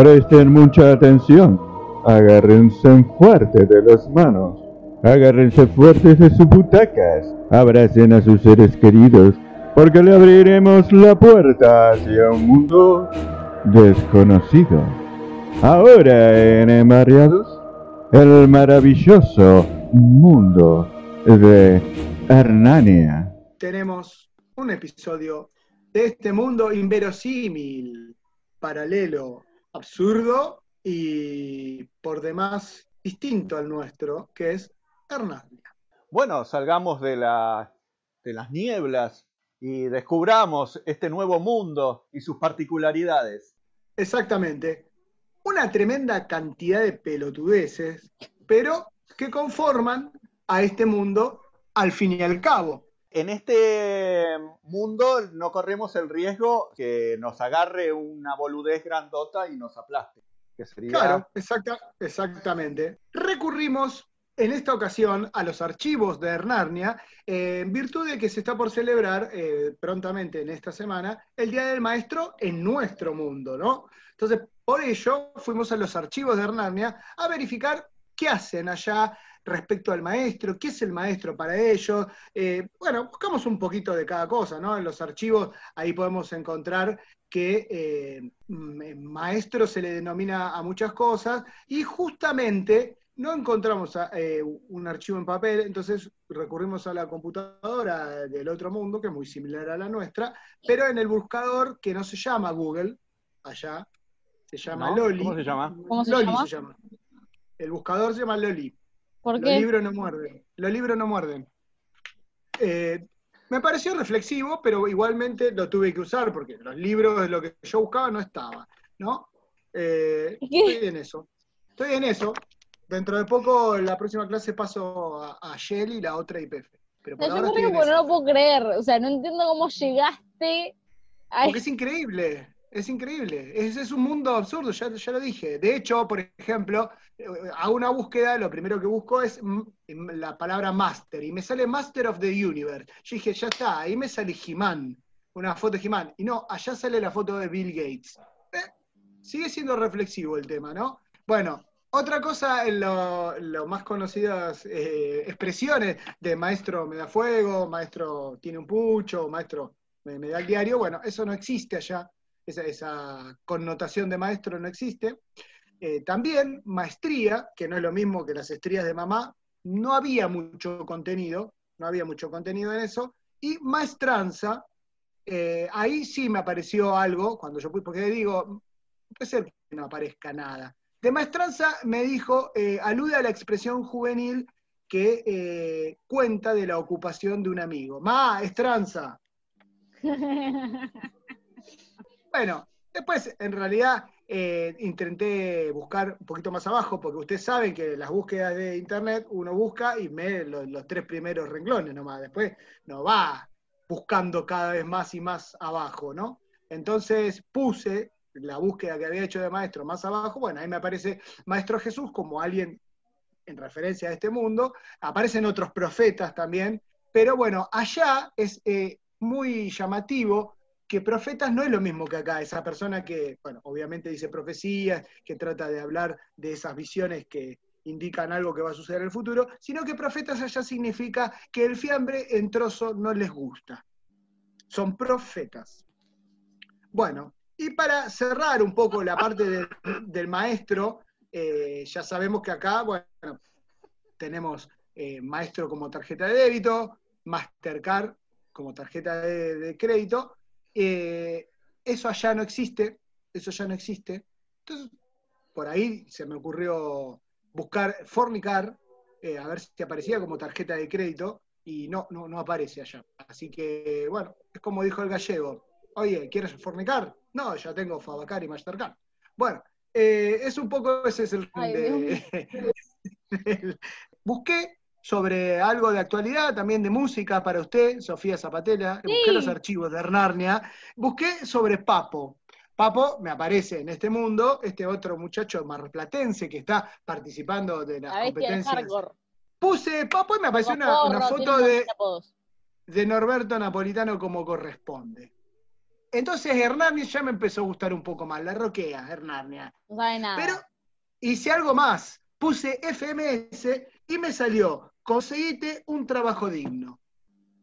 Presten mucha atención. Agárrense fuerte de las manos. Agárrense fuertes de sus butacas. Abracen a sus seres queridos, porque le abriremos la puerta hacia un mundo desconocido. Ahora en Emariados, el maravilloso mundo de Hernania. Tenemos un episodio de este mundo inverosímil, paralelo, absurdo y por demás distinto al nuestro, que es Hernania. Bueno, salgamos de, la, de las nieblas y descubramos este nuevo mundo y sus particularidades. Exactamente. Una tremenda cantidad de pelotudeces, pero que conforman a este mundo al fin y al cabo. En este mundo no corremos el riesgo que nos agarre una boludez grandota y nos aplaste. Que sería... Claro, exactamente. Recurrimos en esta ocasión a los archivos de Hernarnia, eh, en virtud de que se está por celebrar eh, prontamente en esta semana el Día del Maestro en nuestro mundo, ¿no? Entonces, por ello, fuimos a los archivos de Hernarnia a verificar qué hacen allá respecto al maestro, qué es el maestro para ellos. Eh, bueno, buscamos un poquito de cada cosa, ¿no? En los archivos ahí podemos encontrar que eh, maestro se le denomina a muchas cosas y justamente no encontramos eh, un archivo en papel, entonces recurrimos a la computadora del otro mundo, que es muy similar a la nuestra, pero en el buscador que no se llama Google, allá, se llama Loli. ¿Cómo se llama? ¿Cómo se Loli llama? se llama. El buscador se llama Loli. ¿Por Los libros no muerden. Los libros no muerden. Eh, me pareció reflexivo, pero igualmente lo tuve que usar porque los libros de lo que yo buscaba no estaba, ¿no? Eh, estoy en eso. Estoy en eso. Dentro de poco, la próxima clase paso a, a Shell y la otra IPF. Pero por No, ahora estoy en no lo puedo creer. O sea, no entiendo cómo llegaste a Porque es increíble, es increíble. Es, es un mundo absurdo, ya, ya lo dije. De hecho, por ejemplo, eh, hago una búsqueda, lo primero que busco es la palabra master, y me sale Master of the Universe. Yo dije, ya está, ahí me sale He-Man, una foto de He-Man. Y no, allá sale la foto de Bill Gates. Eh, sigue siendo reflexivo el tema, ¿no? Bueno, otra cosa, en lo más conocidas eh, expresiones de maestro me da fuego, maestro tiene un pucho, maestro me, me da el diario, bueno, eso no existe allá, esa, connotación de maestro no existe. Eh, también maestría, que no es lo mismo que las estrías de mamá, no había mucho contenido, no había mucho contenido en eso, y maestranza, eh, ahí sí me apareció algo, cuando yo fui, porque digo, puede ser que no aparezca nada. De maestranza me dijo, eh, alude a la expresión juvenil que cuenta de la ocupación de un amigo. Maestranza. Bueno, después en realidad eh, intenté buscar un poquito más abajo, porque ustedes saben que las búsquedas de internet uno busca y me los, tres primeros renglones nomás, después no va buscando cada vez más y más abajo, ¿no? Entonces puse la búsqueda que había hecho de maestro más abajo, bueno, ahí me aparece Maestro Jesús como alguien en referencia a este mundo, aparecen otros profetas también, pero bueno, allá es eh, muy llamativo que profetas no es lo mismo que acá, esa persona que, bueno, obviamente dice profecías, que trata de hablar de esas visiones que indican algo que va a suceder en el futuro, sino que profetas allá significa que el fiambre en trozo no les gusta. Son profetas. Bueno, y para cerrar un poco la parte del, maestro, eh, ya sabemos que acá, bueno, tenemos eh, maestro como tarjeta de débito, Mastercard como tarjeta de crédito, eh, eso allá no existe, eso ya no existe. Entonces, por ahí se me ocurrió buscar Fornicar, eh, a ver si aparecía como tarjeta de crédito, y no, no, no aparece allá. Así que, bueno, es como dijo el gallego, oye, ¿quieres fornicar? No, ya tengo Fabacar y Mastercard. Bueno, eh, es un poco, ese es el... Ay, de- el- busqué sobre algo de actualidad, también de música para usted, Sofía Zapatela, busqué los archivos de Hernarnia, busqué sobre Papo. Papo me aparece en este mundo, este otro muchacho marplatense que está participando de las La competencias. Puse Papo y me apareció una, foto de, Norberto Napolitano como corresponde. entonces Hernania ya me empezó a gustar un poco más, la roquea, Hernania. No sabe nada. Pero hice algo más, puse FMS y me salió, conseguite un trabajo digno.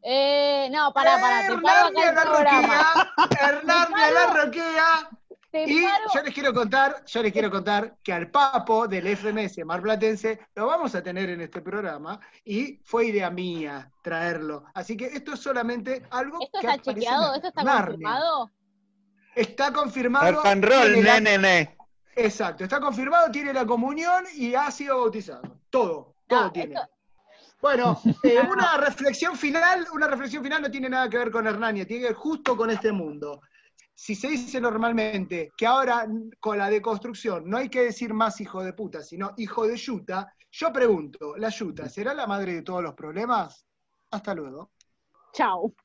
Eh, no, pará, pará, te paro acá el la programa. roquea, Hernania la roquea. Y yo les quiero contar, yo les quiero contar que al papo del FMS Marplatense lo vamos a tener en este programa y fue idea mía traerlo. Así que esto es solamente algo ¿Esto que está chequeado? ¿Esto está Narnia. confirmado? Está confirmado. And roll, la- nene. Exacto, está confirmado, tiene la comunión y ha sido bautizado. Todo, todo No, tiene. esto- Bueno, eh, una reflexión final, una reflexión final no tiene nada que ver con Hernania, tiene que ver justo con este mundo. Si se dice normalmente que ahora con la deconstrucción no hay que decir más hijo de puta, sino hijo de yuta, yo pregunto, ¿la yuta será la madre de todos los problemas? Hasta luego. Chau.